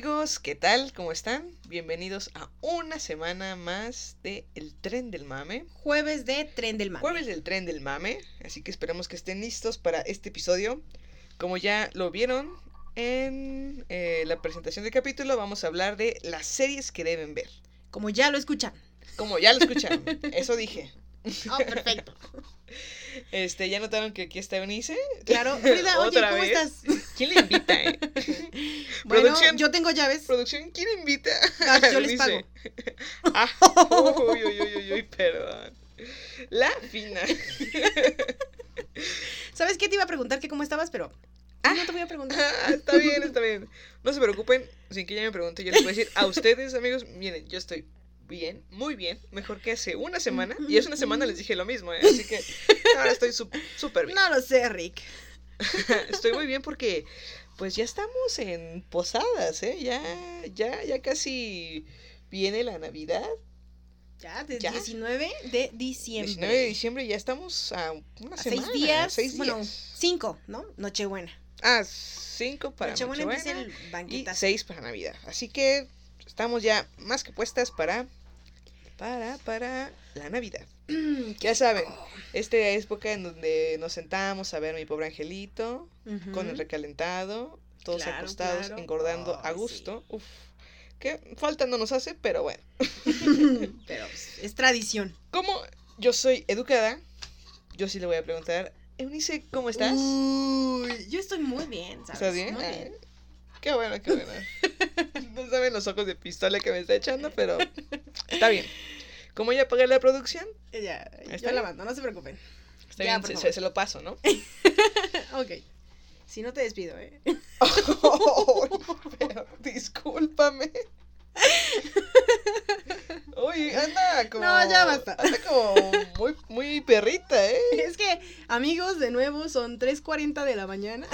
Amigos, ¿qué tal? ¿Cómo están? Bienvenidos a una semana más de El Tren del Mame. Jueves de tren del mame. Jueves del Tren del Mame, así que esperamos que estén listos para este episodio. Como ya lo vieron en eh, la presentación del capítulo, vamos a hablar de las series que deben ver. Como ya lo escuchan. Como ya lo escucharon, eso dije. Oh, perfecto. Este, ¿ya notaron que aquí está Eunice? Claro. Frida, oye, ¿cómo vez. estás? ¿Quién le invita, eh? Bueno, Producción. yo tengo llaves. Producción, ¿quién invita? Ah, yo les pago. Ah, uy, uy, uy, uy, perdón. La fina. ¿Sabes qué te iba a preguntar que cómo estabas? Pero no te voy a preguntar. Ah, está bien, está bien. No se preocupen, sin que ella me pregunte, yo les voy a decir a ustedes, amigos, miren, yo estoy bien, muy bien, mejor que hace una semana. Y hace una semana les dije lo mismo, ¿eh? así que ahora estoy súper bien. No lo sé, Rick. Estoy muy bien porque, pues ya estamos en posadas, ¿eh? Ya, ya, ya casi viene la Navidad. Ya, desde Ya. 19 de diciembre. 19 de diciembre ya estamos a una A semana. seis días. Seis bueno, cinco, ¿no? Nochebuena. Ah, cinco para Nochebuena Nochebuena. empieza el y seis para Navidad. Así que estamos ya más que puestas para para para la Navidad. Ya saben, esta época en donde nos sentamos a ver a mi pobre angelito con el recalentado, todos Claro, acostados, claro. engordando a gusto. Uf. Que falta no nos hace, pero bueno. Pero es tradición. Como yo soy educada, yo sí le voy a preguntar, Eunice, ¿cómo estás? Uy, yo estoy muy bien, ¿sabes? ¿Estás bien? Muy Ah, bien. Qué bueno, qué bueno. no saben los ojos de pistola que me está echando, pero está bien. Como ya pagué la producción, Ya, Está yo la mando, no se preocupen. está Ya, bien, se, lo paso, ¿no? Ok. Si no te despido, ¿eh? pero discúlpame. Oye, anda como. No, ya basta. Anda como muy, muy perrita, ¿eh? Es que, amigos, de nuevo son 3.40 de la mañana.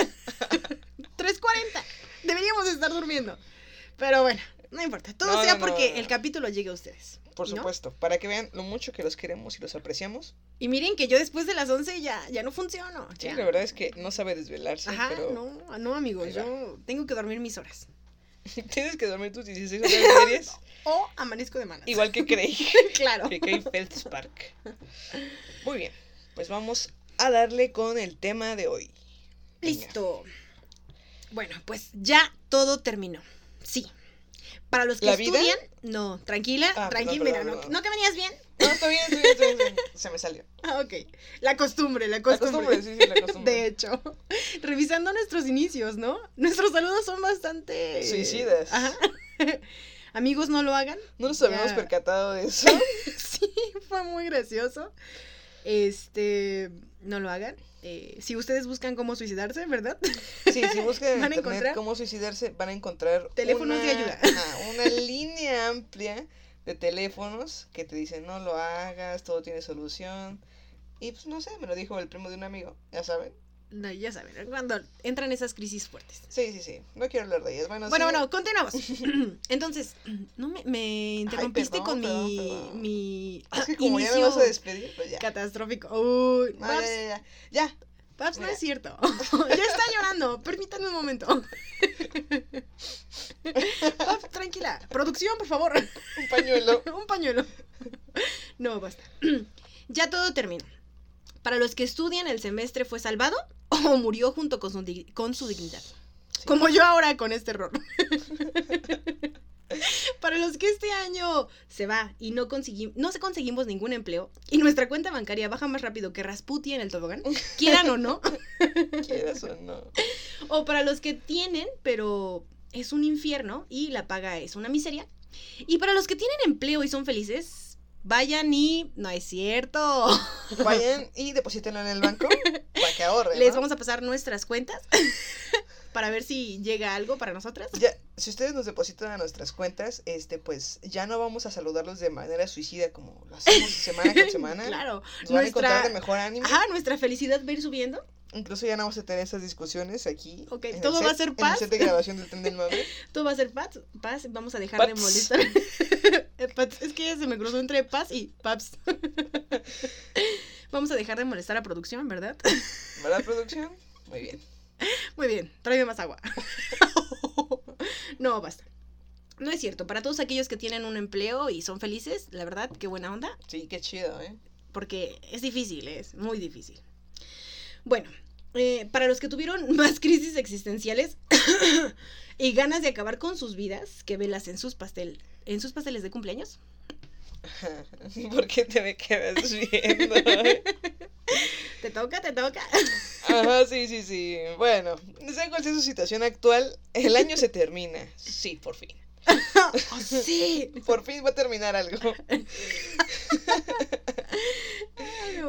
3.40. Deberíamos estar durmiendo. Pero bueno, no importa. Todo No, sea no, porque no. el capítulo llegue a ustedes. Por supuesto, para que vean lo mucho que los queremos y los apreciamos. Y miren que yo después de las 11 ya, ya no funciono. Sí, ya. la verdad es que no sabe desvelarse, Ajá, pero no, no, amigos. Yo tengo que dormir mis horas. tienes que dormir tus 16 horas de series, O amanezco de malas. igual que Craig. claro. que Kate Feldspark. Muy bien, pues vamos a darle con el tema de hoy. Venga. Bueno, pues ya todo terminó. Sí. Para los que estudian, no, tranquila, Ah, tranquila, perdón, no, no que venías bien. No, está bien, está bien, está bien. Se me salió. Ah, ok. La costumbre, la La costumbre. costumbre, sí, sí, la costumbre. De hecho, revisando nuestros inicios, ¿no? Nuestros saludos son bastante Suicidas. Ajá. Amigos, no lo hagan. No nos habíamos Ya. percatado de eso. sí, fue muy gracioso. Este, no lo hagan. Eh, si ustedes buscan cómo suicidarse, ¿verdad? Sí, si buscan Van a encontrar cómo suicidarse, van a encontrar Teléfonos de una- ayuda. ajá, una línea amplia de teléfonos que te dicen no lo hagas, todo tiene solución. Y pues no sé, me lo dijo el primo de un amigo, ya saben. No, ya saben, cuando entran esas crisis fuertes. Sí, sí, sí. No quiero hablar de ellas. Bueno, Bueno, sí, bueno, continuamos. Entonces, no me, me interrumpiste perdón, con perdón, mi, perdón. mi Es que como ya me inicio vas a despedir, pues ya. catastrófico. Uy, No, Babs, ya, ya, ya. Ya. Babs, no es cierto. ya está llorando. Permítanme un momento. Babs, tranquila. Producción, por favor. Un pañuelo. un pañuelo. No, basta. ya todo terminó. Para los que estudian, el semestre fue salvado o murió junto con su, dig- con su dignidad. Como yo ahora con este error. Para los que este año se va y no, no se conseguimos ningún empleo y nuestra cuenta bancaria baja más rápido que Rasputi en el tobogán, quieran o no, ¿Quieres o no? o para los que tienen, pero es un infierno y la paga es una miseria, y para los que tienen empleo y son felices, Vayan y... No es cierto. Vayan y deposítenlo en el banco para que ahorren. Les ¿no? vamos a pasar nuestras cuentas para ver si llega algo para nosotras. Ya, si ustedes nos depositan a nuestras cuentas, este, pues ya no vamos a saludarlos de manera suicida como lo hacemos semana con semana. Claro. Nos van a encontrar Nuestra... de mejor ánimo. Ajá, nuestra felicidad va a ir subiendo. Incluso ya no vamos a tener esas discusiones aquí. Ok, todo va a ser En el paz. set de grabación del tren del. Todo va a ser paz. Paz. Vamos a dejar de molestar. Eh, es que se me cruzó entre paz y paps. Vamos a dejar de molestar a producción, ¿verdad? ¿Verdad, producción? Muy bien. Muy bien, tráeme más agua. no, basta. No es cierto. Para todos aquellos que tienen un empleo y son felices, la verdad, qué buena onda. Sí, qué chido, ¿eh? Porque es difícil, es muy difícil. Bueno, eh, para los que tuvieron más crisis existenciales y ganas de acabar con sus vidas, que velas en sus pastel, en sus pasteles de cumpleaños. ¿Por qué te me quedas viendo? Te toca, te toca. Ajá, sí, sí, sí. Bueno, sea cual sea su situación actual, el año se termina. Sí, por fin. Oh, sí. Por fin va a terminar algo.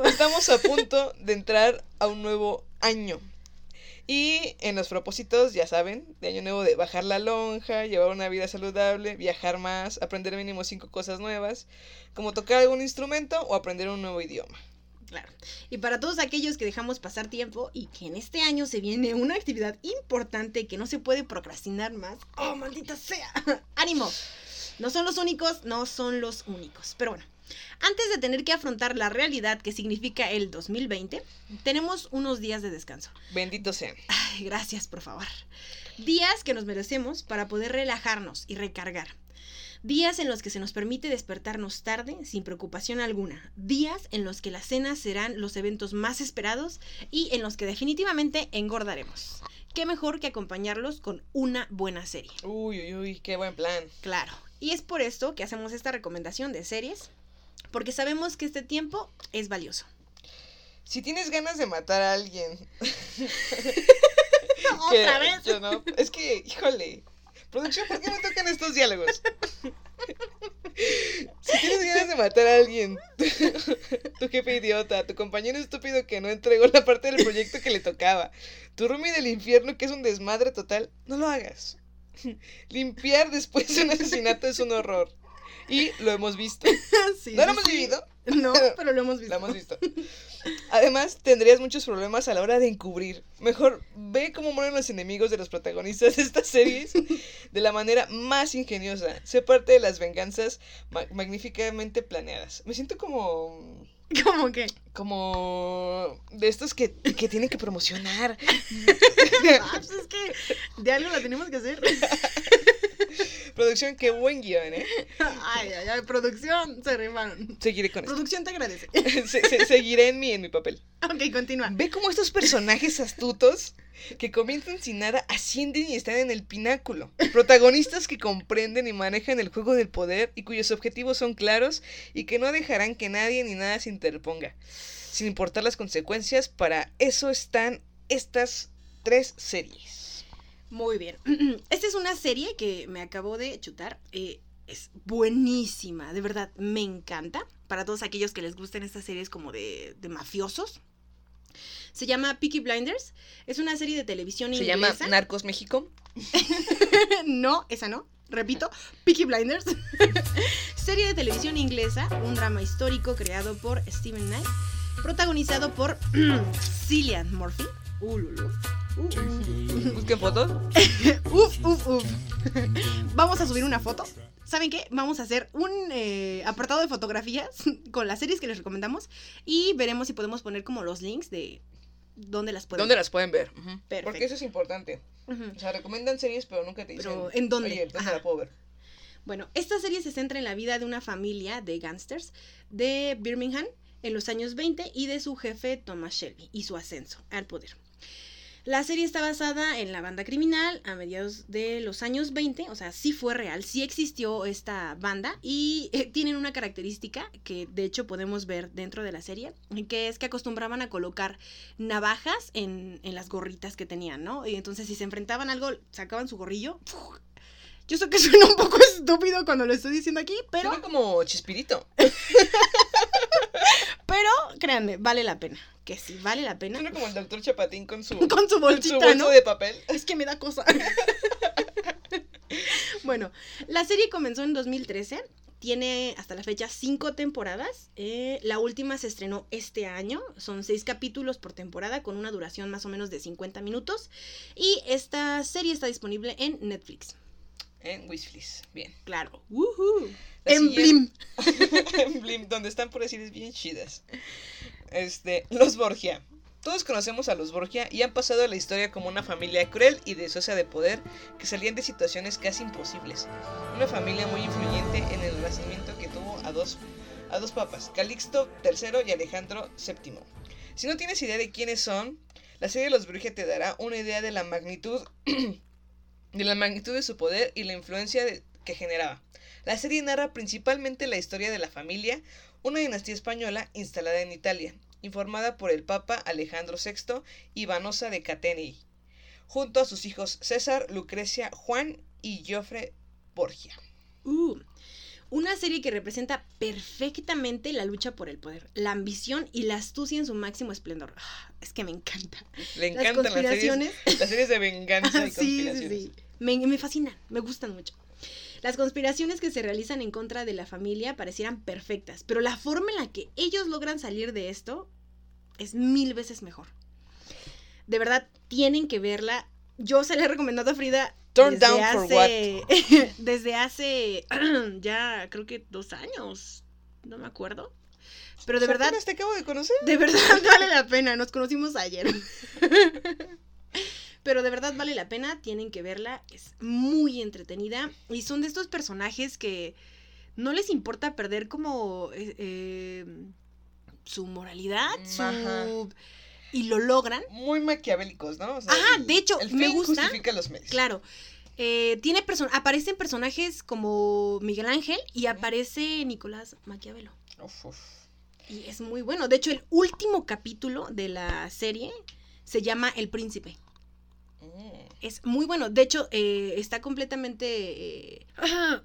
Estamos a punto de entrar a un nuevo año. Y en los propósitos, ya saben, de año nuevo de bajar la lonja, llevar una vida saludable, viajar más, aprender mínimo cinco cosas nuevas, como tocar algún instrumento o aprender un nuevo idioma. Claro. Y para todos aquellos que dejamos pasar tiempo y que en este año se viene una actividad importante que no se puede procrastinar más. ¡Oh, maldita sea! ¡Ánimo! No son los únicos, no son los únicos. Pero bueno, antes de tener que afrontar la realidad que significa el 2020, tenemos unos días de descanso. Bendito sean. Ay, gracias, por favor. Días que nos merecemos para poder relajarnos y recargar. Días en los que se nos permite despertarnos tarde sin preocupación alguna. Días en los que las cenas serán los eventos más esperados y en los que definitivamente engordaremos. ¿Qué mejor que acompañarlos con una buena serie? Uy, uy, uy, qué buen plan. Claro. Y es por esto que hacemos esta recomendación de series, porque sabemos que este tiempo es valioso. Si tienes ganas de matar a alguien. ¡Otra vez! Yo no. Es que, híjole. Producción, ¿por qué me tocan estos diálogos? Si tienes ganas de matar a alguien, tu jefe idiota, tu compañero estúpido que no entregó la parte del proyecto que le tocaba, tu roomie del infierno que es un desmadre total, no lo hagas. Limpiar después de un asesinato es un horror. Y lo hemos visto. Sí, ¿No lo hemos sí. vivido? No, pero lo hemos visto. Lo hemos visto. Además, tendrías muchos problemas a la hora de encubrir. Mejor ve cómo mueren los enemigos de los protagonistas de estas series de la manera más ingeniosa. Sé parte de las venganzas ma- magníficamente planeadas. Me siento como. ¿Cómo que? como. de estos que, que tienen que promocionar. Ah, pues es que de algo la tenemos que hacer. Producción, qué buen guion, ¿eh? Ay, ay, ay, producción, se rimaron. Seguiré con esto. Producción te agradece. Se- se- seguiré en mi, en mi papel. Ok, continúa. Ve cómo estos personajes astutos que comienzan sin nada ascienden y están en el pináculo. Protagonistas que comprenden y manejan el juego del poder y cuyos objetivos son claros y que no dejarán que nadie ni nada se interponga. Sin importar las consecuencias, para eso están estas tres series. Muy bien. Esta es una serie que me acabo de chutar. eh, es buenísima, de verdad, me encanta. Para todos aquellos que les gusten estas series como de, de mafiosos. Se llama Peaky Blinders. Es una serie de televisión Se inglesa. llama Narcos México. no, esa no. Repito, Peaky Blinders. Serie de televisión inglesa, un drama histórico creado por Stephen Knight, protagonizado por Cillian Murphy. Uh, lulu. Uh, uh. Busquen fotos. Uf, uf, uf. Vamos a subir una foto. ¿Saben qué? Vamos a hacer un eh, apartado de fotografías con las series que les recomendamos y veremos si podemos poner como los links de dónde las pueden ¿Dónde ver. las pueden ver? Perfecto. Porque eso es importante. Ujú. O sea, recomiendan series, pero nunca te dicen. Pero, ¿en dónde? Oye, ¿dónde Ajá. la puedo ver? Bueno, esta serie se centra en la vida de una familia de gángsters de Birmingham en los años 20 y de su jefe Thomas Shelby y su ascenso al poder. La serie está basada en la banda criminal a mediados de los años 20, o sea, sí fue real, sí existió esta banda y eh, tienen una característica que de hecho podemos ver dentro de la serie, que es que acostumbraban a colocar navajas en, en las gorritas que tenían, ¿no? Y entonces si se enfrentaban a algo, sacaban su gorrillo, Yo sé que suena un poco estúpido cuando lo estoy diciendo aquí, pero, Suena como chispirito. pero créanme, vale la pena. Que sí, vale la pena. Suena como el doctor Chapatín con su, Con su con su bolsita, ¿no? de papel. Es que me da cosa. bueno, la serie comenzó en 2013. Tiene hasta la fecha cinco temporadas. Eh, la última se estrenó este año. Son seis capítulos por temporada con una duración más o menos de 50 minutos. Y esta serie está disponible en Netflix. En Wisflies. Bien. Claro. ¡Woohoo! La En Blim. en Blim, donde están por decir bien chidas. Este, los Borgia. Todos conocemos a los Borgia y han pasado a la historia como una familia cruel y deseosa de poder que salían de situaciones casi imposibles. Una familia muy influyente en el renacimiento que tuvo a dos, a dos papas, Calixto III y Alejandro VII. Si no tienes idea de quiénes son, la serie de los Borgia te dará una idea de la magnitud de la magnitud de su poder y la influencia que generaba. La serie narra principalmente la historia de la familia, una dinastía española instalada en Italia, informada por el Papa Alejandro VI y Vanosa de Catenei, junto a sus hijos César, Lucrecia, Juan y Joffre Borgia. Uh, una serie que representa perfectamente la lucha por el poder, la ambición y la astucia en su máximo esplendor. Ah, es que me encanta. Le Las encantan las series, conspiraciones. las series de venganza y sí, sí, conspiraciones. sí. Me, me fascinan, me gustan mucho. Las conspiraciones que se realizan en contra de la familia parecieran perfectas, pero la forma en la que ellos logran salir de esto es mil veces mejor. De verdad, tienen que verla. Yo se la he recomendado a Frida. Turn desde down for hace, Desde hace ya creo que dos años. No me acuerdo. Pero de verdad, te acabo de conocer. de verdad vale la pena. Nos conocimos ayer. Pero de verdad vale la pena, tienen que verla, es muy entretenida y son de estos personajes que no les importa perder como eh, eh, su moralidad, su... Y lo logran. Muy maquiavélicos, ¿no? O sea, Ajá, el- de hecho, el me fin gusta. justifica los medios. Claro, eh, tiene person aparecen personajes como Miguel Ángel y aparece Nicolás Maquiavelo. Uf, uf. Y es muy bueno. De hecho, el último capítulo de la serie se llama El Príncipe. Mm. Es muy bueno. De hecho, eh, está completamente... eh,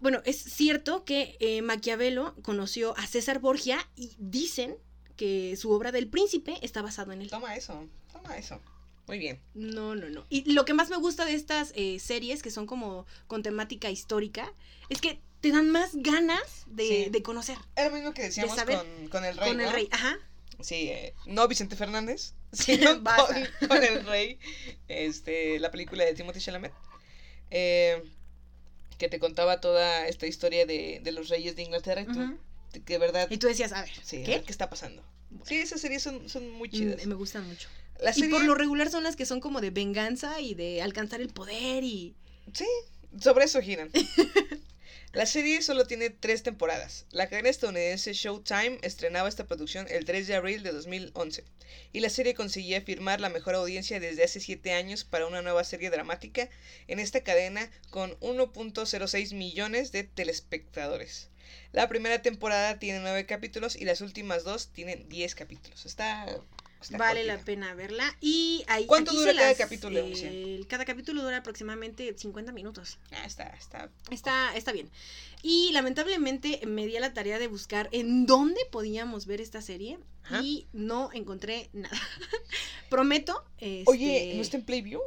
bueno, es cierto que eh, Maquiavelo conoció a César Borgia y dicen que su obra del príncipe está basado en él. Toma eso, toma eso. Muy bien. No, no, no. Y lo que más me gusta de estas eh, series, que son como con temática histórica, es que te dan más ganas de, Sí. de conocer Era lo mismo que decíamos saber con, con el rey. con el rey. Ajá. Sí, eh, no Vicente Fernández, sino con, con el rey. Este, la película de Timothy Chalamet. eh, que te contaba toda esta historia de, de los reyes de Inglaterra. Y tú, que verdad, Y tú decías, a ver, sí, a ¿qué? ver ¿qué está pasando? Sí, esas series son, son muy chidas. Mm, Me gustan mucho. La Y por lo regular son las que son como de venganza y de alcanzar el poder y... Sí, sobre eso giran. La serie solo tiene tres temporadas. La cadena estadounidense Showtime estrenaba esta producción el 3 de abril de 2011 y la serie conseguía firmar la mejor audiencia desde hace 7 años para una nueva serie dramática en esta cadena con 1.06 millones de telespectadores. La primera temporada tiene 9 capítulos y las últimas dos tienen 10 capítulos. Está... está vale la pena verla. Y ahí, ¿Cuánto dura cada las, capítulo, eh, cada capítulo dura aproximadamente 50 minutos. Ah, está, está... Está, está bien. Y lamentablemente me di a la tarea de buscar en dónde podíamos ver esta serie Ajá. y no encontré nada. Prometo. Oye, este, ¿no está en Playview?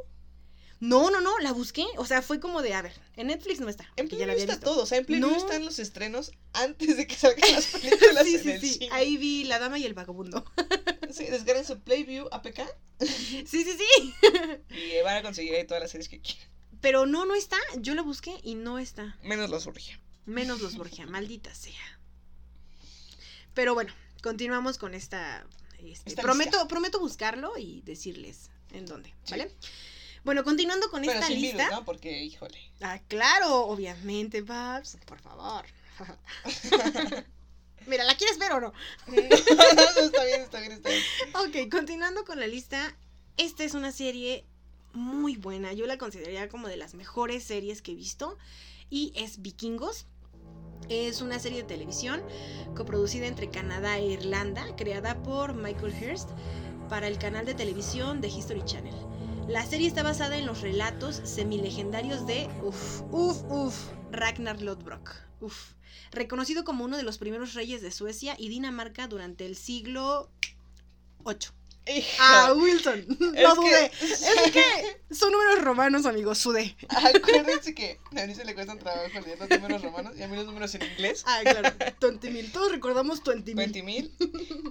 No, no, no, la busqué. O sea, fue como de, a ver, en Netflix no está. En había está todo, o sea, en Playview No. están los estrenos antes de que salgan las películas Sí, en sí, el sí. cine. Ahí vi La Dama y el Vagabundo. Sí, descarguen su Playview APK Sí, sí, sí. y eh, van a conseguir ahí todas las series que quieran. Pero no, no está. Yo la busqué y no está. Menos los Borgia. Menos los Borgia, maldita sea. Pero bueno, continuamos con esta. este, Esta prometo, lista. prometo buscarlo y decirles en dónde, Sí. Bueno, continuando con Pero esta sin lista. virus, ¿no? Porque, híjole. Ah, claro, obviamente, Babs, por favor. Mira, ¿la quieres ver o no? No, está bien, está bien, está bien. Ok, continuando con la lista. Esta es una serie muy buena. Yo la consideraría como de las mejores series que he visto. Y es Vikingos. Es una serie de televisión coproducida entre Canadá e Irlanda, creada por Michael Hurst para el canal de televisión de History Channel. La serie está basada en los relatos semilegendarios de, uff, uff, uff, Ragnar Lodbrok. Uf. Reconocido como uno de los primeros reyes de Suecia y Dinamarca durante el siglo VIII. Hija, Ah, Wilson. No Es que- dudé. Es que son números romanos, amigos. Sudé. Acuérdense que a Eunice le cuestan trabajo leer los números romanos y a mí los números en inglés. Ah, claro. 20 mil. Todos recordamos 20 mil. 20 mil.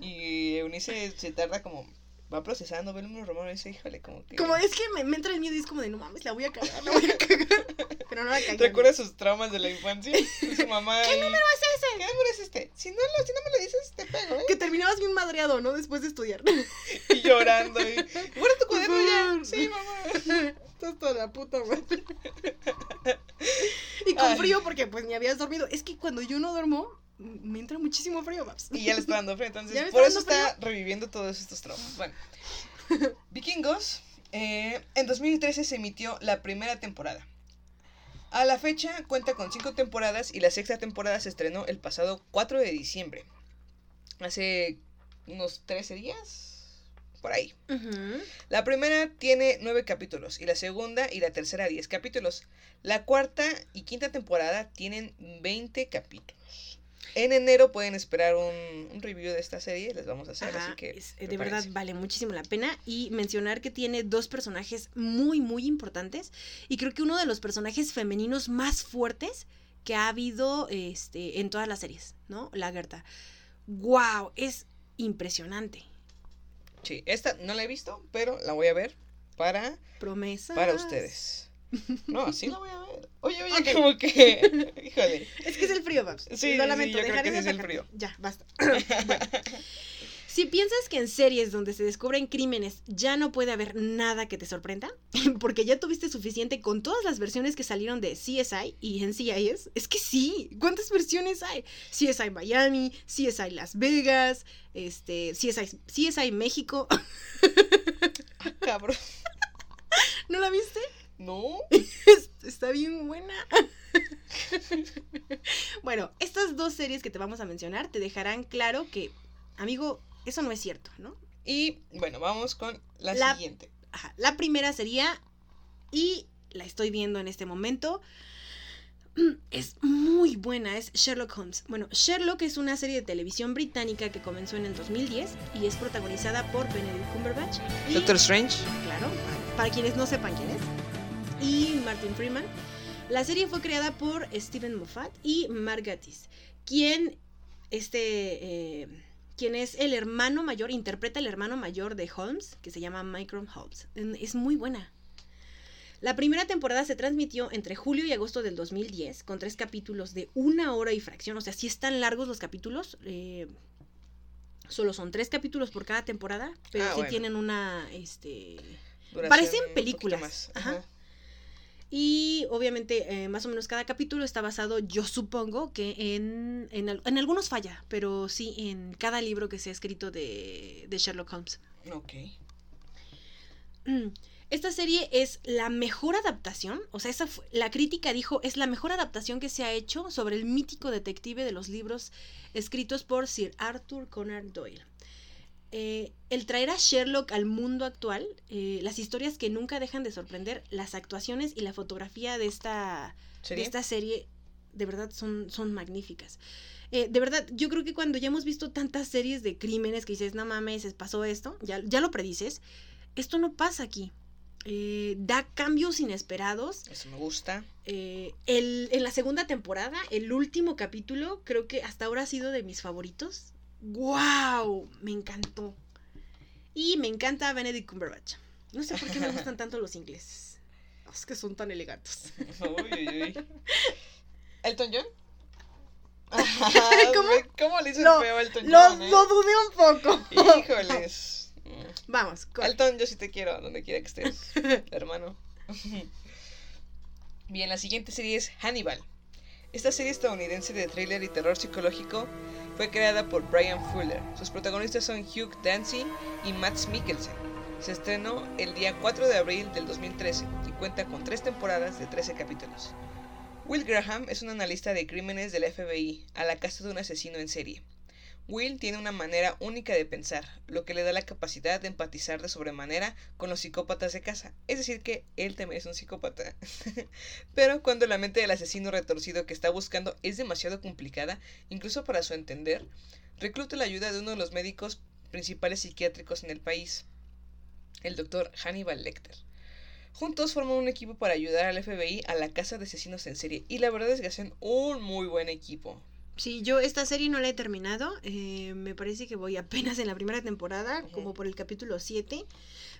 Y Eunice se tarda como. Va procesando, ve el número romano y dice, híjole, como que. Como es que me, me entra el miedo y es como de no mames, la voy a cagar, la voy a cagar. Pero no la cagué. ¿Recuerda sus traumas de la infancia? Su mamá. ¿Qué número es ese? ¿Qué número es este? Si no, lo, si no me lo dices, te pego, ¿eh? Que terminabas bien madreado, ¿no? Después de estudiar. Y llorando. Y, ¿Guarda tu cuaderno ya? Sí, mamá. Estás toda la puta madre. Y con Ay. frío porque pues ni habías dormido. Es que cuando yo no duermo, me entra muchísimo frío, Babs. Y ya le está dando frío. Entonces, por está eso está reviviendo todos estos traumas. Bueno. Vikingos. eh, en 2013 se emitió la primera temporada. A la fecha cuenta con cinco temporadas y la sexta temporada se estrenó el pasado 4 de diciembre. Hace unos 13 días. Por ahí. La primera tiene nueve capítulos y la segunda y la tercera 10 capítulos. La cuarta y quinta temporada tienen 20 capítulos. En enero pueden esperar un, un review de esta serie, les vamos a hacer, Ajá, así que es- de verdad vale muchísimo la pena y mencionar que tiene dos personajes muy muy importantes y creo que uno de los personajes femeninos más fuertes que ha habido este en todas las series, ¿no? La Gerta. Wow, es impresionante. Sí, esta no la he visto, pero la voy a ver para, Promesa. para ustedes. No, sí la voy a ver. Oye, oye, Ok. como que, híjole. Es que es el frío, Babs. Sí, Lo sí, lamento, yo creo que sí es el frío. Ya, basta. Bueno. Si piensas que en series donde se descubren crímenes ya no puede haber nada que te sorprenda, porque ya tuviste suficiente con todas las versiones que salieron de CSI y NCIS, es que sí, ¿cuántas versiones hay? CSI Miami, CSI Las Vegas, este, CSI, CSI México, Ah, cabrón. ¿no la viste? No. Está bien buena. bueno, estas dos series que te vamos a mencionar te dejarán claro que, amigo, eso no es cierto, ¿no? Y bueno, vamos con la, La- siguiente. Ajá, la primera sería, y la estoy viendo en este momento, es muy buena, es Sherlock Holmes. Bueno, Sherlock es una serie de televisión británica que comenzó en el 2010 y es protagonizada por Benedict Cumberbatch. Y, Doctor Strange. Claro, para quienes no sepan quién es. Y Martin Freeman. La serie fue creada por Stephen Moffat y Mark Gatiss, quien, este, eh, quien es el hermano mayor, interpreta el hermano mayor de Holmes, que se llama Mycroft Holmes. Es muy buena. La primera temporada se transmitió entre julio y agosto del 2010, con tres capítulos de una hora y fracción. O sea, si están largos los capítulos. eh, solo son tres capítulos por cada temporada, pero Ah, sí bueno. tienen una, este... Duración Parecen películas. Ajá. Y obviamente, eh, más o menos cada capítulo está basado, yo supongo que en, en, al- en algunos falla, pero sí en cada libro que se ha escrito de, de Sherlock Holmes. Ok. Mm. Esta serie es la mejor adaptación, o sea, esa fue- la crítica dijo, es la mejor adaptación que se ha hecho sobre el mítico detective de los libros escritos por Sir Arthur Conan Doyle. Eh, el traer a Sherlock al mundo actual, eh, las historias que nunca dejan de sorprender, las actuaciones y la fotografía de esta, de esta serie, de verdad son, son magníficas. Eh, de verdad, yo creo que cuando ya hemos visto tantas series de crímenes que dices, no mames, pasó esto, ya, ya lo predices, esto no pasa aquí. Eh, da cambios inesperados. Eso me gusta. Eh, el, en la segunda temporada, el último capítulo, creo que hasta ahora ha sido de mis favoritos. ¡Wow! Me encantó. Y me encanta Benedict Cumberbatch. No sé por qué me gustan tanto los ingleses. Es que son tan elegantes. Uy, uy, uy. ¿Elton John? ¿Cómo? ¿Cómo le hizo Lo- el feo a Elton Lo, John? eh? lo dudé un poco. Híjoles. Vamos, ¿cuál? Elton, yo sí te quiero, donde quiera que estés, hermano. Bien, la siguiente serie es Hannibal. Esta serie estadounidense de thriller y terror psicológico fue creada por Brian Fuller. Sus protagonistas son Hugh Dancy y Matt Mikkelsen. Se estrenó el día 4 de abril del 2013 y cuenta con tres temporadas de 13 capítulos. Will Graham es un analista de crímenes del FBI a la casa de un asesino en serie. Will tiene una manera única de pensar, lo que le da la capacidad de empatizar de sobremanera con los psicópatas de casa. Es decir, que él también es un psicópata. Pero cuando la mente del asesino retorcido que está buscando es demasiado complicada, incluso para su entender, recluta la ayuda de uno de los médicos principales psiquiátricos en el país, el doctor Hannibal Lecter. Juntos forman un equipo para ayudar al FBI a la casa de asesinos en serie. Y la verdad es que hacen un muy buen equipo. Sí, yo esta serie no la he terminado. eh, me parece que voy apenas en la primera temporada, como por el capítulo 7.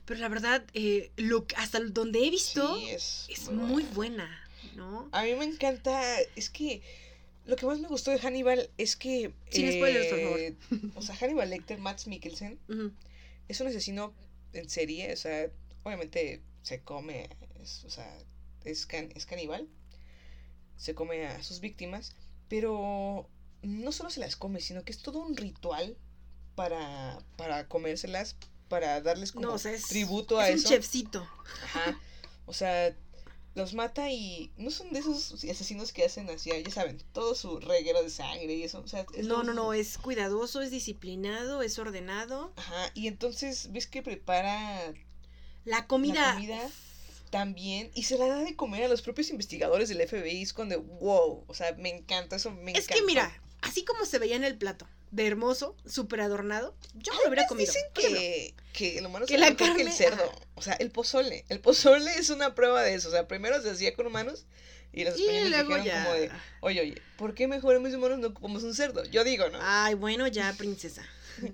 Pero la verdad, eh, lo, hasta donde he visto, Sí, es, es muy buena, ¿no? A mí me encanta. Es que lo que más me gustó de Hannibal es que. Sin spoilers, por favor. eh, O sea, Hannibal Lecter, Max Mikkelsen, es un asesino en serie. O sea, obviamente se come. es- o sea, es, can- es caníbal. Se come a sus víctimas. Pero no solo se las come, sino que es todo un ritual para, para comérselas. Para darles como No, o sea, es, tributo a es un eso. chefcito. Ajá. O sea, los mata y no son de esos asesinos que hacen así, ya saben, todo su reguero de sangre y eso. O sea, es No, no, no, es cuidadoso, es disciplinado, es ordenado. Ajá. Y entonces ves que prepara La comida. la comida también y se la da de comer a los propios investigadores del FBI. Es cuando, wow, o sea, me encanta eso, me Es encanta. que mira, así como se veía en el plato, de hermoso, súper adornado, yo me lo hubiera comido. Dicen que, que el humano Que la que el carne- cerdo. O sea, el pozole. El pozole es una prueba de eso. O sea, primero se hacía con humanos y los Y españoles luego dijeron ya. como de, oye, oye, ¿por qué mejor en mis humanos no comemos un cerdo? Yo digo, ¿no? Ay, bueno, ya, princesa.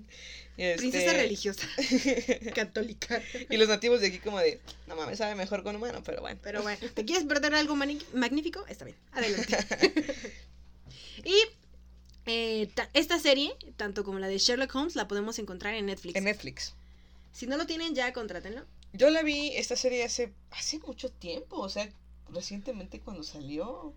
Este, Princesa religiosa. Católica. y los nativos de aquí como de, no mames, sabe mejor con humano, pero bueno. Pero bueno, ¿te quieres perder algo magnífico? Está bien, adelante. y eh, ta- esta serie, tanto como la de Sherlock Holmes, la podemos encontrar en Netflix. En Netflix. Si no lo tienen, ya contrátenlo. Yo la vi, esta serie hace, hace mucho tiempo, o sea, recientemente cuando salió,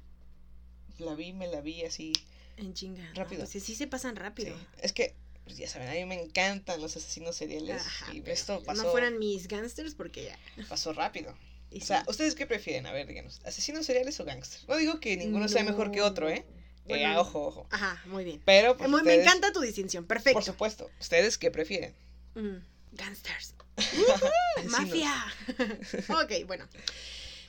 la vi, me la vi así. En chinga. ¿no? Rápido. Pues sí, sí se pasan Sí. rápido. Es que, pues ya saben, a mí me encantan los asesinos seriales Ajá, y esto pasó, No fueran mis gangsters porque ya. pasó rápido. y O sí. sea, ¿ustedes qué prefieren? A ver, díganos, ¿asesinos seriales o gangsters? No digo que ninguno sea mejor que otro, ¿eh? Bueno, Eh, ojo, ojo. Ajá, muy bien. Pero, pues, Muy- me ustedes- encanta tu distinción, perfecto. Por supuesto, ¿ustedes qué prefieren? Mm, gangsters. Mafia. ok, bueno.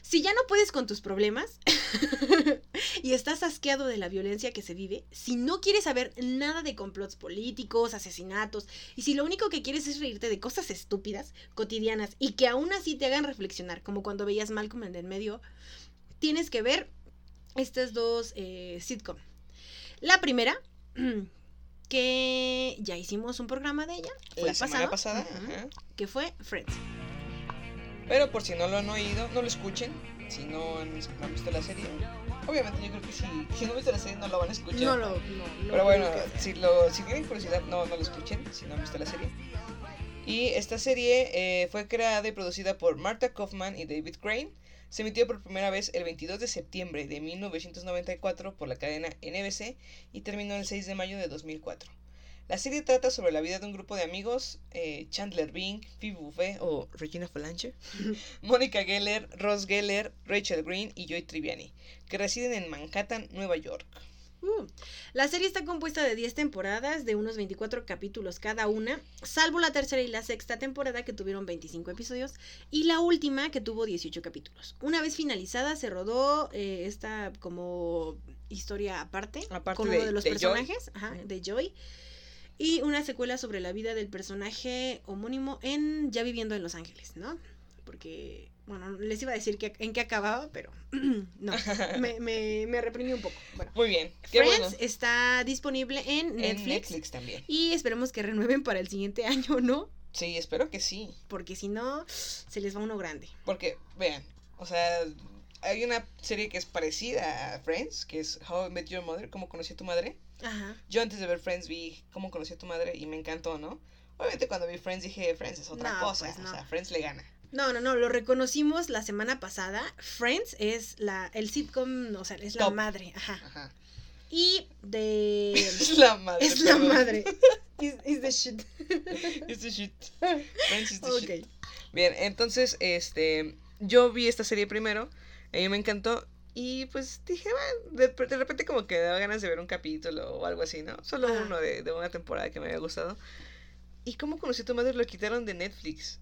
Si ya no puedes con tus problemas y estás asqueado de la violencia que se vive, si no quieres saber nada de complots políticos, asesinatos, y si lo único que quieres es reírte de cosas estúpidas, cotidianas, y que aún así te hagan reflexionar, como cuando veías Malcolm en el medio, tienes que ver estas dos eh, sitcom. La primera, que ya hicimos un programa de ella, fue La el semana pasado, pasada, que fue Friends. Pero por si no lo han oído, no lo escuchen. Si no han, no han visto la serie. Obviamente yo creo que si, si no han visto la serie no lo van a escuchar. No lo, no, no Pero bueno, si, lo, si tienen curiosidad, no, no lo escuchen, si no han visto la serie. Y esta serie eh, fue creada y producida por Martha Kaufman y David Crane. Se emitió por primera vez el 22 de septiembre de 1994 por la cadena NBC y terminó el 6 de mayo de 2004. La serie trata sobre la vida de un grupo de amigos, eh, Chandler Bing, Phoebe Buffet o Regina Falange, Mónica Geller, Ross Geller, Rachel Green y Joy Triviani, que residen en Manhattan, Nueva York. Uh, la serie está compuesta de 10 temporadas, de unos 24 capítulos cada una, salvo la tercera y la sexta temporada que tuvieron 25 episodios y la última que tuvo 18 capítulos. Una vez finalizada se rodó eh, esta como historia aparte, Aparte con de- uno de los de Joy. personajes, ajá, de Joy. Y una secuela sobre la vida del personaje homónimo en Ya viviendo en Los Ángeles, ¿no? Porque, bueno, les iba a decir que, en qué acababa, pero no, me, me, me reprimí un poco. Bueno, Muy bien, qué Friends bueno. está disponible en En Netflix, Netflix también. y esperemos que renueven para el siguiente año, ¿no? Sí, espero que sí. Porque si no, se les va uno grande. Porque, vean, o sea, hay una serie que es parecida a Friends, que es How I Met Your Mother, cómo conocí a tu madre. Ajá. Yo antes de ver Friends vi cómo conocí a tu madre y me encantó, ¿no? Obviamente cuando vi Friends dije, Friends es otra No, cosa, pues no. o sea, Friends le gana. No, no, no, lo reconocimos la semana pasada. Friends es la, el sitcom, o sea, es la madre, ajá. Ajá. Y de... Es la madre. es la madre. Is, is the shit. It's the shit. Friends is the Ok. shit. Bien, entonces, este, yo vi esta serie primero, a mí me encantó, Y pues dije, bueno, de, de repente como que daba ganas de ver un capítulo o algo así, ¿no? Solo uno de, de una temporada que me había gustado. Y como conocí a tu madre lo quitaron de Netflix.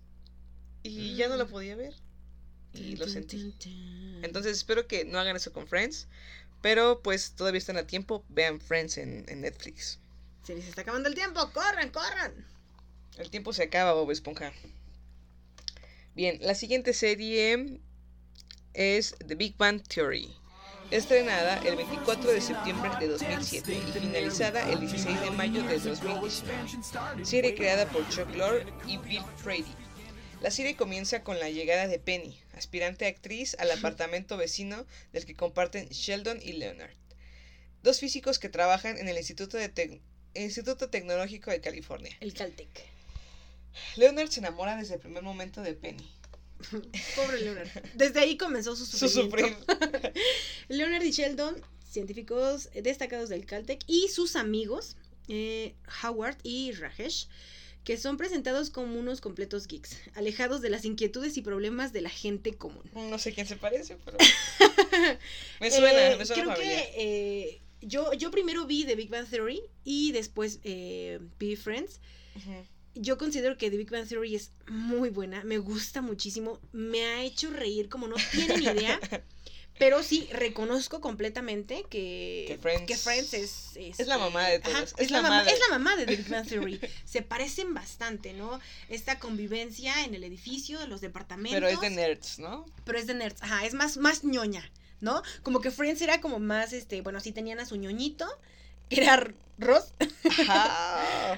Y ya no lo Mm. podía ver. Y lo sentí. Entonces espero que no hagan eso con Friends. Pero pues todavía están a tiempo. Vean Friends en, en Netflix. Se les está acabando el tiempo. ¡Corran, corran! El tiempo se acaba, Bob Esponja. Bien, la siguiente serie es The Big Bang Theory. Estrenada el 24 de septiembre de 2007 y finalizada el 16 de mayo de 2019. Serie creada por Chuck Lorre y Bill Frady. La serie comienza con la llegada de Penny, aspirante actriz al apartamento vecino del que comparten Sheldon y Leonard, dos físicos que trabajan en el Instituto, de Tec- Instituto Tecnológico de California. El Caltech. Leonard se enamora desde el primer momento de Penny. Pobre Leonard. Desde ahí comenzó su Su sufrimiento. sufrir. Leonard y Sheldon, científicos destacados del Caltech, y sus amigos, eh, Howard y Rajesh, que son presentados como unos completos geeks, alejados de las inquietudes y problemas de la gente común. No sé quién se parece, pero. Me suena, Eh, me suena creo familiar. que eh, yo, yo primero vi The Big Bang Theory y después vi Friends. Ujú. Yo considero que The Big Bang Theory es muy buena, me gusta muchísimo, me ha hecho reír como no tienen idea. Pero sí, reconozco completamente que, Que Friends- que Friends es, Es la mamá de todos, Ajá, es es, la la mamá, es la mamá de The Big Bang Theory. Se parecen bastante, ¿no? Esta convivencia en el edificio, los departamentos. Pero es de nerds, ¿no? pero es de nerds. Ajá, es más, más ñoña, ¿no? Como que Friends era como más, este, bueno, sí tenían a su ñoñito, que era Ross,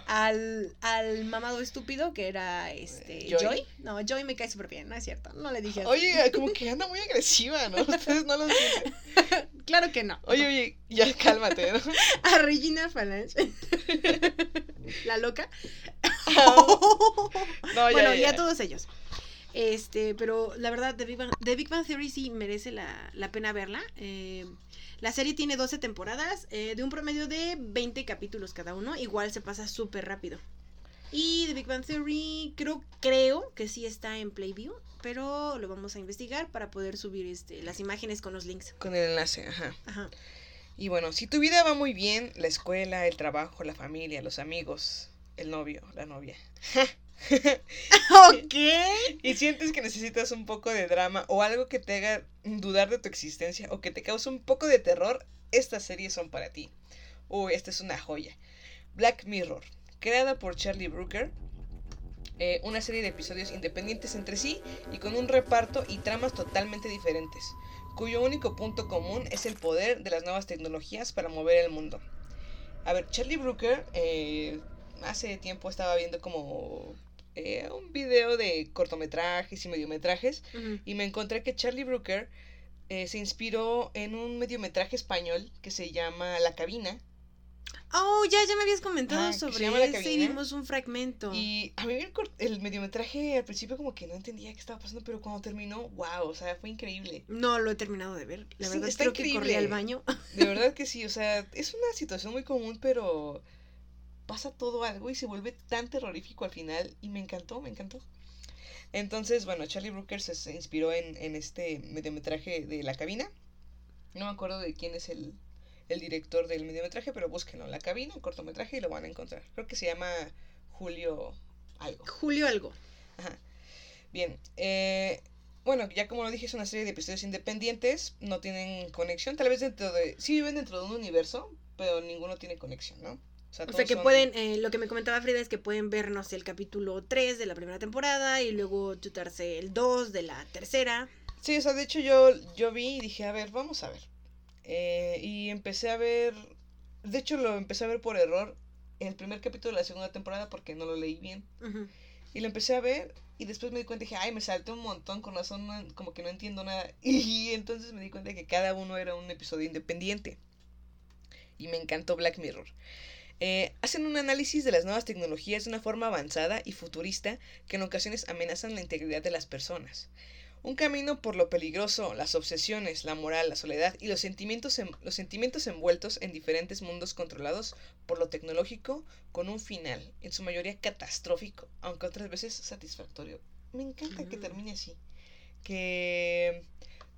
al, al mamado estúpido, que era este Joy. Joy. No, Joy me cae súper bien, no es cierto. No le dije así. Oye, como que anda muy agresiva, ¿no? Ustedes no lo sienten. Claro que no. Oye, oye, ya cálmate, ¿no? A Regina Falange. La loca. No, ya, bueno, ya, y a ya. todos ellos. Este, pero la verdad, The Big Bang, The Big Bang Theory sí merece la, la pena verla. Eh, la serie tiene 12 temporadas, eh, de un promedio de 20 capítulos cada uno. Igual se pasa súper rápido. Y The Big Bang Theory creo, creo que sí está en Playview, pero lo vamos a investigar para poder subir este, las imágenes con los links. Con el enlace, ajá. Ajá. Y bueno, si tu vida va muy bien, la escuela, el trabajo, la familia, los amigos, el novio, la novia. ok. Y sientes que necesitas un poco de drama o algo que te haga dudar de tu existencia o que te cause un poco de terror, estas series son para ti. Uy, esta es una joya. Black Mirror, creada por Charlie Brooker. eh, una serie de episodios independientes entre sí y con un reparto y tramas totalmente diferentes, cuyo único punto común es el poder de las nuevas tecnologías para mover el mundo. A ver, Charlie Brooker eh, hace tiempo estaba viendo como eh, un video de cortometrajes y mediometrajes y me encontré que Charlie Brooker eh, se inspiró en un mediometraje español que se llama La Cabina. Oh, ya, ya me habías comentado sobre ese y vimos un fragmento. Y a mí el, el mediometraje al principio como que no entendía qué estaba pasando, pero cuando terminó, wow, o sea, fue increíble. No lo he terminado de ver. La Sí, verdad, está creo que corrí increíble. al baño. De verdad que sí, o sea, es una situación muy común, pero pasa todo algo y se vuelve tan terrorífico al final y me encantó, me encantó. Entonces, bueno, Charlie Brooker se, inspiró en, en este mediometraje de La Cabina. No me acuerdo de quién es el, el director del mediometraje, pero búsquenlo, La Cabina, un cortometraje y lo van a encontrar. Creo que se llama Julio algo. Julio algo. Ajá. Bien, eh, bueno, ya como lo dije, es una serie de episodios independientes, no tienen conexión, tal vez dentro de... Sí viven dentro de un universo, pero ninguno tiene conexión, ¿no? O sea que son- pueden, eh, lo que me comentaba Frida es que pueden ver, no sé, el capítulo 3 de la primera temporada y luego chutarse el 2 de la tercera. Sí, o sea, de hecho yo, yo vi y dije, a ver, vamos a ver. Eh, y empecé a ver... De hecho lo empecé a ver por error el primer capítulo de la segunda temporada porque no lo leí bien. Ujú. Y lo empecé a ver y después me di cuenta y dije, ay, me salté un montón, con razón no- como que no entiendo nada. Y entonces me di cuenta que cada uno era un episodio independiente. Y me encantó Black Mirror. Eh, hacen un análisis de las nuevas tecnologías de una forma avanzada y futurista que en ocasiones amenazan la integridad de las personas. Un camino por lo peligroso, las obsesiones, la moral, la soledad y los sentimientos, en- los sentimientos envueltos en diferentes mundos controlados por lo tecnológico con un final, en su mayoría catastrófico, aunque otras veces satisfactorio. Me encanta que termine así. Que...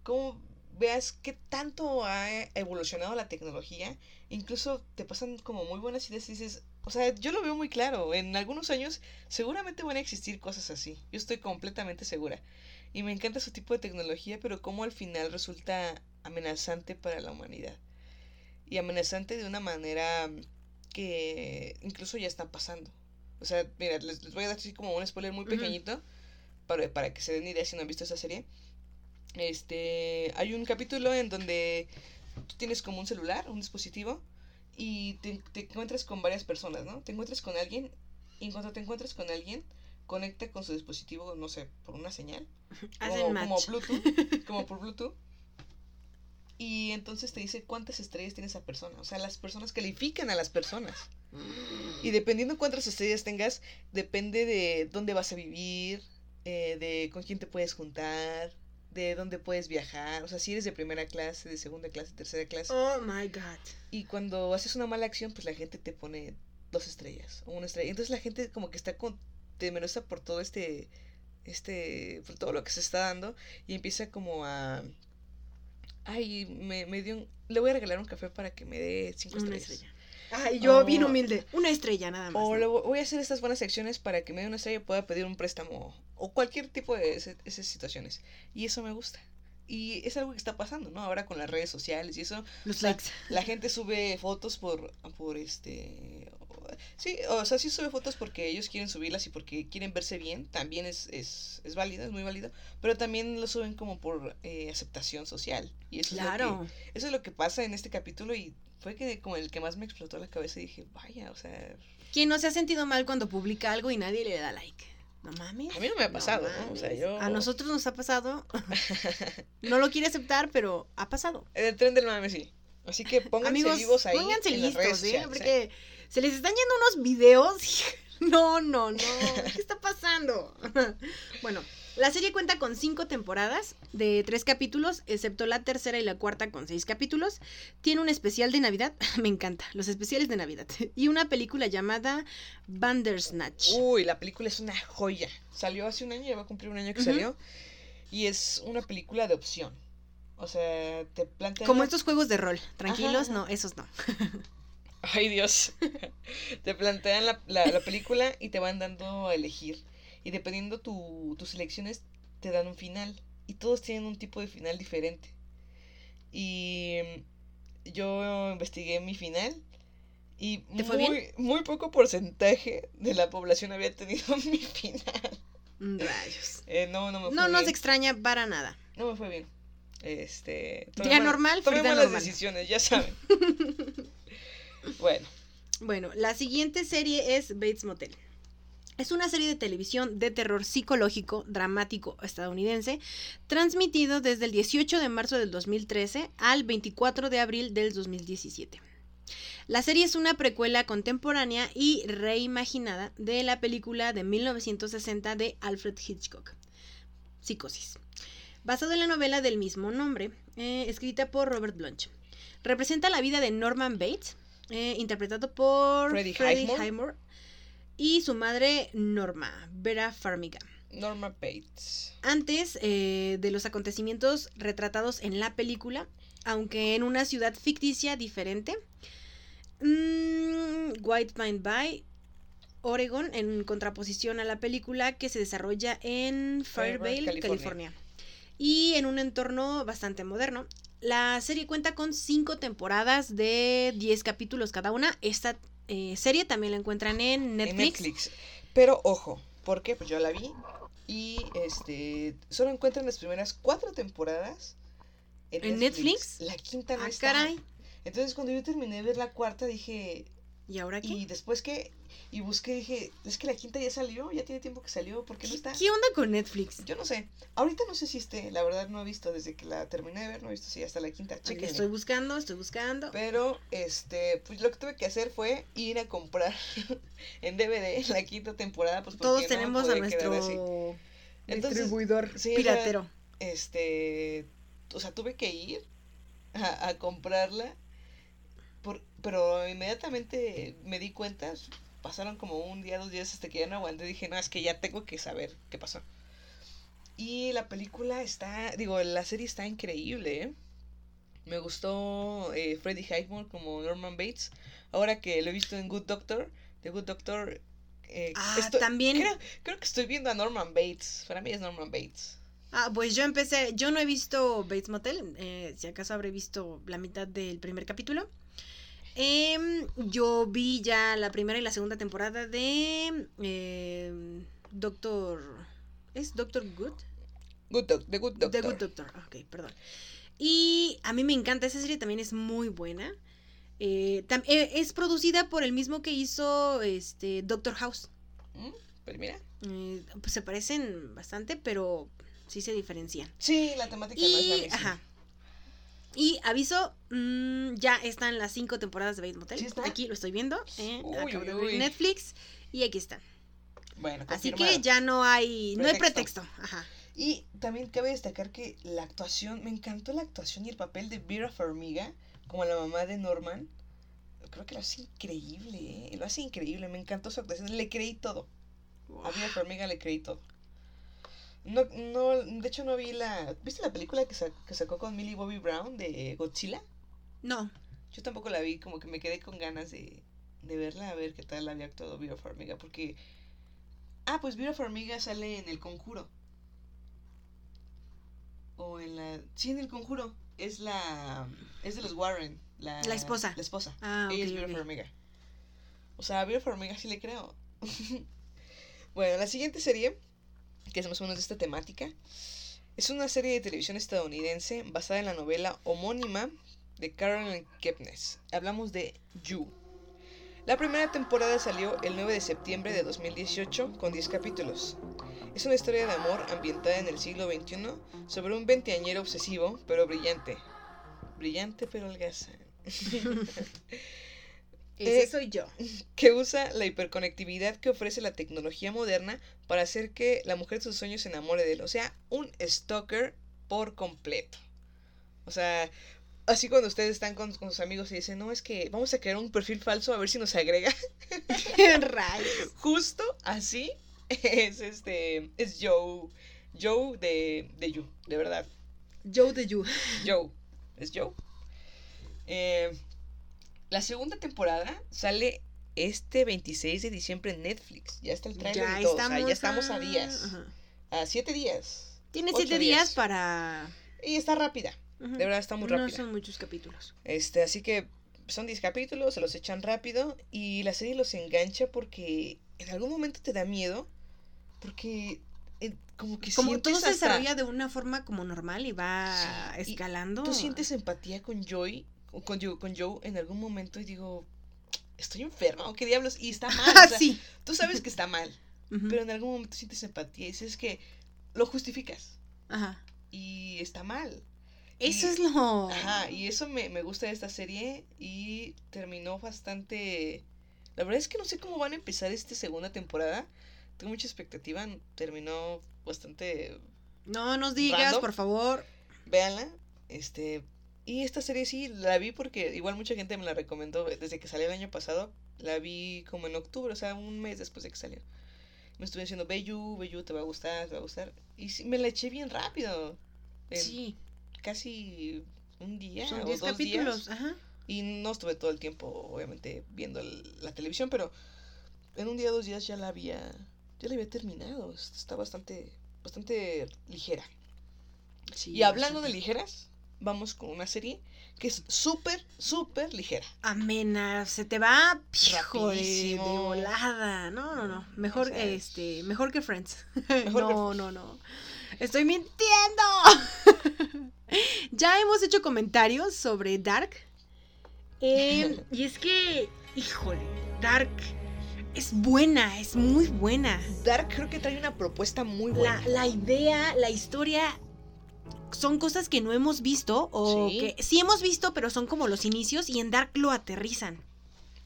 Como veas qué tanto ha evolucionado la tecnología. Incluso te pasan como muy buenas ideas y dices, o sea, yo lo veo muy claro. En algunos años seguramente van a existir cosas así. Yo estoy completamente segura. Y me encanta su tipo de tecnología, pero cómo al final resulta amenazante para la humanidad. Y amenazante de una manera que incluso ya está pasando. O sea, mira, les, voy a dar así como un spoiler muy pequeñito para, para que se den idea si no han visto esa serie. Este, hay un capítulo en donde tú tienes como un celular, un dispositivo, y te, encuentras con varias personas, ¿no? Te encuentras con alguien y cuando te encuentras con alguien, conecta con su dispositivo, no sé, por una señal. Como, como Bluetooth, como por Bluetooth. Y entonces te dice cuántas estrellas tiene esa persona. O sea, las personas califican a las personas. Y dependiendo cuántas estrellas tengas, depende de dónde vas a vivir, eh, de con quién te puedes juntar, de dónde puedes viajar, o sea, si eres de primera clase, de segunda clase, tercera clase. Oh my god. Y cuando haces una mala acción, pues la gente te pone dos estrellas o una estrella. Entonces la gente como que está con temerosa por todo este este por todo lo que se está dando y empieza como a ay, me, me dio un, le voy a regalar un café para que me dé cinco una estrellas. Estrella. Ay, yo bien humilde. Una estrella nada más. O voy a hacer estas buenas acciones para que me dé una estrella y pueda pedir un préstamo. O cualquier tipo de esas situaciones. Y eso me gusta. Y es algo que está pasando, ¿no? Ahora con las redes sociales y eso. Los likes. La gente sube fotos por, por este... Sí, o sea, sí sube fotos porque ellos quieren subirlas y porque quieren verse bien. También es, es, es válido, es muy válido. Pero también lo suben como por eh, aceptación social. Y eso claro. es lo que, eso es lo que pasa en este capítulo y fue que como el que más me explotó la cabeza y dije, vaya, o sea... ¿Quién no se ha sentido mal cuando publica algo y nadie le da like? No mames. A mí no me ha pasado, ¿no? O sea, yo... A nosotros nos ha pasado. no lo quiere aceptar, pero ha pasado. En el tren del mame, sí. Así que pónganse vivos ahí. Pónganse listos, ¿eh? Porque se les están yendo unos videos. no, no, no. ¿Qué está pasando? bueno, la serie cuenta con cinco temporadas de tres capítulos, excepto la tercera y la cuarta con seis capítulos. Tiene un especial de Navidad, me encanta, los especiales de Navidad. Y una película llamada Bandersnatch. Uy, la película es una joya. Salió hace un año, ya va a cumplir un año que salió. Y es una película de opción. O sea, te plantean. Como estos juegos de rol. Tranquilos, no, esos no. Ay, Dios. te plantean la, la película y te van dando a elegir y dependiendo tu, tus elecciones te dan un final. Y todos tienen un tipo de final diferente. Y yo investigué mi final. Y muy, muy poco porcentaje de la población había tenido mi final. Mm, rayos. Eh, no, no me fue No nos extraña para nada. No me fue bien. Este. Día normal, tomé malas decisiones, ya saben. bueno. Bueno, la siguiente serie es Bates Motel. Es una serie de televisión de terror psicológico dramático estadounidense, transmitido desde el 18 de marzo del 2013 al 24 de abril del 2017. La serie es una precuela contemporánea y reimaginada de la película de 1960 de Alfred Hitchcock, Psicosis, basado en la novela del mismo nombre, eh, escrita por Robert Blanche. Representa la vida de Norman Bates, eh, interpretado por Freddie, Highmore y su madre Norma, Vera Farmiga. Norma Bates. Antes eh, de los acontecimientos retratados en la película, aunque en una ciudad ficticia diferente, mmm, White Pine Bay, Oregon, en contraposición a la película que se desarrolla en Fairvale, California. Y en un entorno bastante moderno. La serie cuenta con cinco temporadas de 10 capítulos cada una. Esta eh, serie también la encuentran en Netflix. Pero ojo, porque pues yo la vi y este solo encuentran las primeras cuatro temporadas en, Netflix. La quinta no ah, caray. Entonces cuando yo terminé de ver la cuarta dije, ¿y ahora qué? Y después que y busqué dije, es que la quinta ya salió, ya tiene tiempo que salió, ¿por qué no está? ¿Qué onda con Netflix? Yo no sé. Ahorita no sé si esté, la verdad no he visto desde que la terminé de ver, no he visto si ya está la quinta. Chequenme. Estoy buscando, estoy buscando. Pero, este, pues lo que tuve que hacer fue ir a comprar en DVD la quinta temporada, pues Todos tenemos a nuestro distribuidor piratero. este, o sea, tuve que ir a, a comprarla, por, pero inmediatamente me di cuenta, pasaron como un día, dos días hasta que ya no aguanté. Dije, no, es que ya tengo que saber qué pasó. Y la película está, digo, la serie está increíble, ¿eh? Me gustó eh, Freddie Highmore como Norman Bates. Ahora que lo he visto en Good Doctor, The Good Doctor. eh, Ah, estoy- también. Creo, creo que estoy viendo a Norman Bates. Para mí es Norman Bates. Ah, pues yo empecé, yo no he visto Bates Motel, eh, si acaso habré visto la mitad del primer capítulo. Em, yo vi ya la primera y la segunda temporada de em, Doctor... ¿Es Doctor Good? Good Doc- The Good Doctor. The Good Doctor, ok, perdón. Y a mí me encanta, esa serie también es muy buena. Eh, tam- eh, es producida por el mismo que hizo este Doctor House. Mm, Pues mira. Eh, pues se parecen bastante, pero sí se diferencian. Sí, la temática no es la Y, misma. ajá. Y aviso, mm, ya están las cinco temporadas de Bates Motel. Aquí lo estoy viendo. eh, abrir uy. Netflix y aquí están. Bueno, Así que ya no hay, no hay Pretexto. pretexto. Ajá. Y también cabe destacar que la actuación, me encantó la actuación y el papel de Vera Farmiga como la mamá de Norman. Creo que lo hace increíble, ¿eh? Lo hace increíble, me encantó su actuación. Le creí todo. A Vera Farmiga le creí todo. No, no, de hecho no vi la... ¿Viste la película que, sa- que sacó con Millie Bobby Brown de Godzilla? No, Yo tampoco la vi, como que me quedé con ganas de, de verla, a ver qué tal había actuado Vera Farmiga, porque... Ah, pues Vera Farmiga sale en El Conjuro. O en la... Sí, en El Conjuro. Es la... Es de los Warren. La, La esposa. La esposa. Ah, Ella es ok, Vera ok. Farmiga. O sea, a Vera Farmiga sí le creo. bueno, la siguiente serie, que es más o menos de esta temática, es una serie de televisión estadounidense basada en la novela homónima de Carolyn Kepnes. Hablamos de You. La primera temporada salió el 9 de septiembre de 2018 con 10 capítulos. Es una historia de amor ambientada en el siglo XXI sobre un veinteañero obsesivo pero brillante. Brillante pero holgazán. ese Eh, soy yo. que usa la hiperconectividad que ofrece la tecnología moderna para hacer que la mujer de sus sueños se enamore de él. O sea, un stalker por completo. O sea, así cuando ustedes están con, con sus amigos y dicen, no, es que vamos a crear un perfil falso a ver si nos agrega. Rayos. Justo así es este, es Joe, Joe de, de You, de verdad. Joe de You. Joe. ¿Es Joe? Eh, la segunda temporada sale este 26 de diciembre en Netflix. Ya está el trailer Ya y todo. estamos, o sea, ya estamos a a- días. ajá. A siete días. Tiene siete días días. para... Y está rápida. De verdad está muy No rápida. son muchos capítulos. Este, así que son 10 capítulos, se los echan rápido y la serie los engancha porque en algún momento te da miedo. Porque eh, como que Como todo se hasta- desarrolla de una forma como normal y va Sí, y escalando. Tú sientes empatía con Joy, con Joe, con Joe en algún momento y digo, estoy enferma, o qué diablos, y está mal. Ah, o sea, sí. Tú sabes que está mal, pero en algún momento sientes empatía y dices que lo justificas Ajá. y está mal. Eso Y- es lo... Ajá, y eso me, me gusta de esta serie y terminó bastante... La verdad es que no sé cómo van a empezar esta segunda temporada. Tengo mucha expectativa, terminó bastante No nos digas, Random. por favor. véanla. Este, y esta serie sí la vi porque igual mucha gente me la recomendó desde que salió el año pasado. La vi como en octubre, o sea, un mes después de que salió. Me estuve diciendo, ve you, te va a gustar, te va a gustar. Y sí, me la eché bien rápido. Sí, casi un día son o 10 dos capítulos. días. Ajá. Y no estuve todo el tiempo, obviamente, viendo el- la televisión, pero en un día, dos días ya la había, ya la había terminado. Está bastante, bastante ligera. Sí, Y hablando de ligeras, vamos con una serie que es súper, súper ligera. Amena, se te va hijo de, de volada. No, no, no. Mejor, O sea, este, mejor que Friends. Mejor que no, no, no. Estoy mintiendo. ya hemos hecho comentarios sobre Dark. Eh, y es que, híjole, Dark es buena, es muy buena. Dark creo que trae una propuesta muy La, buena. la idea, la historia son cosas que no hemos visto o Sí. que sí hemos visto, pero son como los inicios y en Dark lo aterrizan.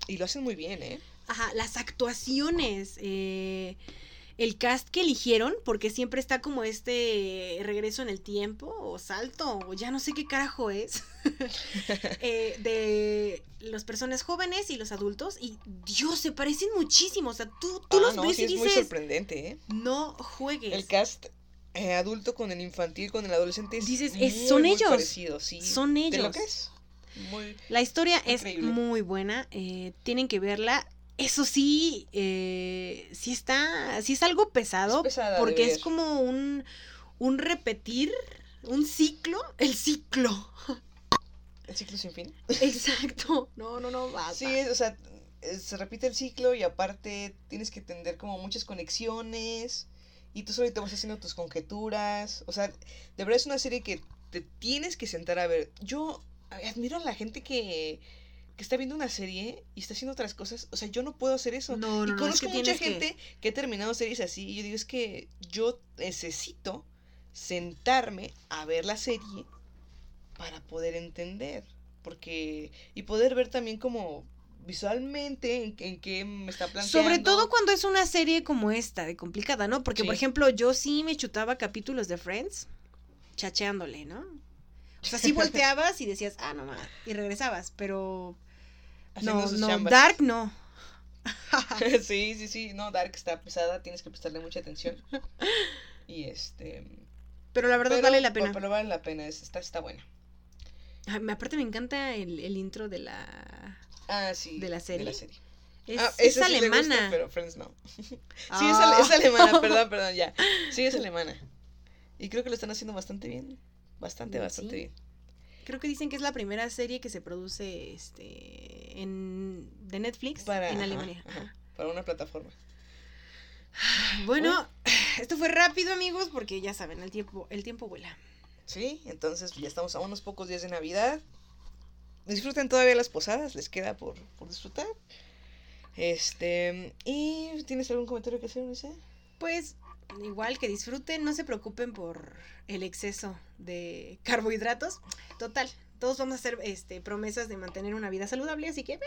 Y lo hacen muy bien, ¿eh? Ajá, las actuaciones, eh, el cast que eligieron, porque siempre está como este regreso en el tiempo, o salto, o ya no sé qué carajo es, eh, de las personas jóvenes y los adultos, y Dios, se parecen muchísimo, o sea, tú, tú Ah, los no, ves sí y es muy sorprendente, ¿eh? no juegues. El cast eh, adulto con el infantil, con el adolescente es Dices, muy, es- son muy ellos. parecido, sí. Son ¿De lo ellos. que es? Muy... La historia es muy buena, eh, tienen que verla. Eso sí, eh, sí está, sí es algo pesado, Es porque es como un, un repetir, un ciclo, el ciclo. El ciclo sin fin. Exacto. No, no, no, basta. Sí, es, o sea, eh, se repite el ciclo y aparte tienes que entender como muchas conexiones y tú solito vas haciendo tus conjeturas. O sea, de verdad es una serie que te tienes que sentar a ver. Yo admiro a la gente que, que está viendo una serie y está haciendo otras cosas. O sea, yo no puedo hacer eso. No, no, y no, es conozco que mucha tienes que- gente que... ha terminado series así y yo digo, es que yo necesito sentarme a ver la serie para poder entender. Porque. Y poder ver también como visualmente en, en qué me está planteando. Sobre todo cuando es una serie como esta, de complicada, ¿no? Porque, por ejemplo, yo sí me chutaba capítulos de Friends chacheándole, ¿no? O sea, sí volteabas y decías, ah, no más, y regresabas, pero Haciendo no, no, chambas. Dark no. sí, sí, sí. No, Dark está pesada, tienes que prestarle mucha atención. Y este. Pero la verdad pero- vale la pena. Pero vale la pena, es- está, está buena. Ay, aparte me encanta el, el intro de la... Ah, sí. ¿De la serie? De la serie. Es, ah, es esa sí le gusta, alemana. pero Friends no. Sí, es, Ah. es alemana, perdón, perdón, ya. Sí, es alemana. Y creo que lo están haciendo bastante bien. Bastante, bastante bien. Creo que dicen que es la primera serie que se produce este en de Netflix Para, en Alemania. ajá, Ajá. para una plataforma. Bueno, esto fue rápido, amigos, porque ya saben, el tiempo el tiempo vuela. Sí, entonces ya estamos a unos pocos días de Navidad. Disfruten todavía las posadas, les queda por, por disfrutar. Este, ¿y tienes algún comentario que hacer, Unice? Pues igual que disfruten, no se preocupen por el exceso de carbohidratos. Total, todos vamos a hacer este promesas de mantener una vida saludable, así que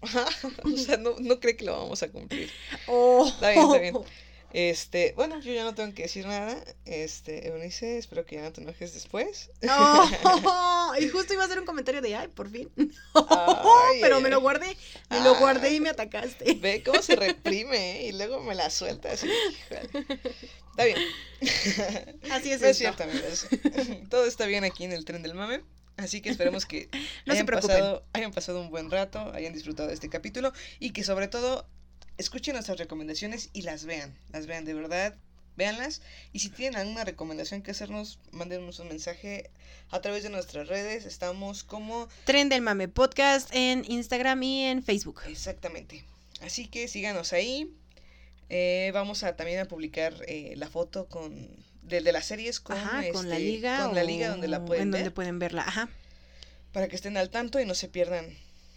o sea, no, no cree que lo vamos a cumplir. Oh. Está bien, está bien. Este, bueno, yo ya no tengo que decir nada. Este, Eunice, espero que ya no te enojes después. Oh, y justo iba a hacer un comentario de ay, por fin. Ay, Pero me lo guardé, me lo Ah. guardé y me atacaste. Ve cómo se reprime, ¿eh? Y luego me la suelta así. Está bien. Así es No es cierto, amigos. Todo está bien aquí en el tren del mame. Así que esperemos que No se hayan, pasado, hayan pasado un buen rato, hayan disfrutado de este capítulo y que sobre todo escuchen nuestras recomendaciones y las vean. Las vean de verdad, véanlas. Y si tienen alguna recomendación que hacernos, mándenos un mensaje a través de nuestras redes. Estamos como Tren del Mame Podcast en Instagram y en Facebook. Exactamente. Así que síganos ahí. Eh, vamos a también a publicar eh, la foto con de, de las series con, Ajá, con la este, liga. con la liga donde la pueden en ver donde pueden verla. Ajá. para que estén al tanto y no se pierdan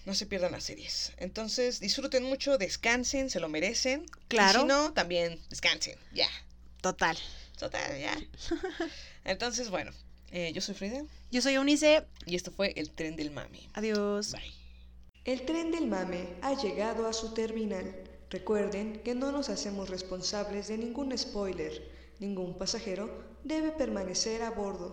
no se pierdan las series. Entonces, disfruten mucho, descansen, se lo merecen. Claro. Y si no, también descansen. Ya. Total. Total, ya. Entonces, bueno, eh, yo soy Frida Yo soy Eunice. y esto fue el tren del mami. Adiós. Bye. El tren del mame ha llegado a su terminal. Recuerden que no nos hacemos responsables de ningún spoiler. Ningún pasajero debe permanecer a bordo.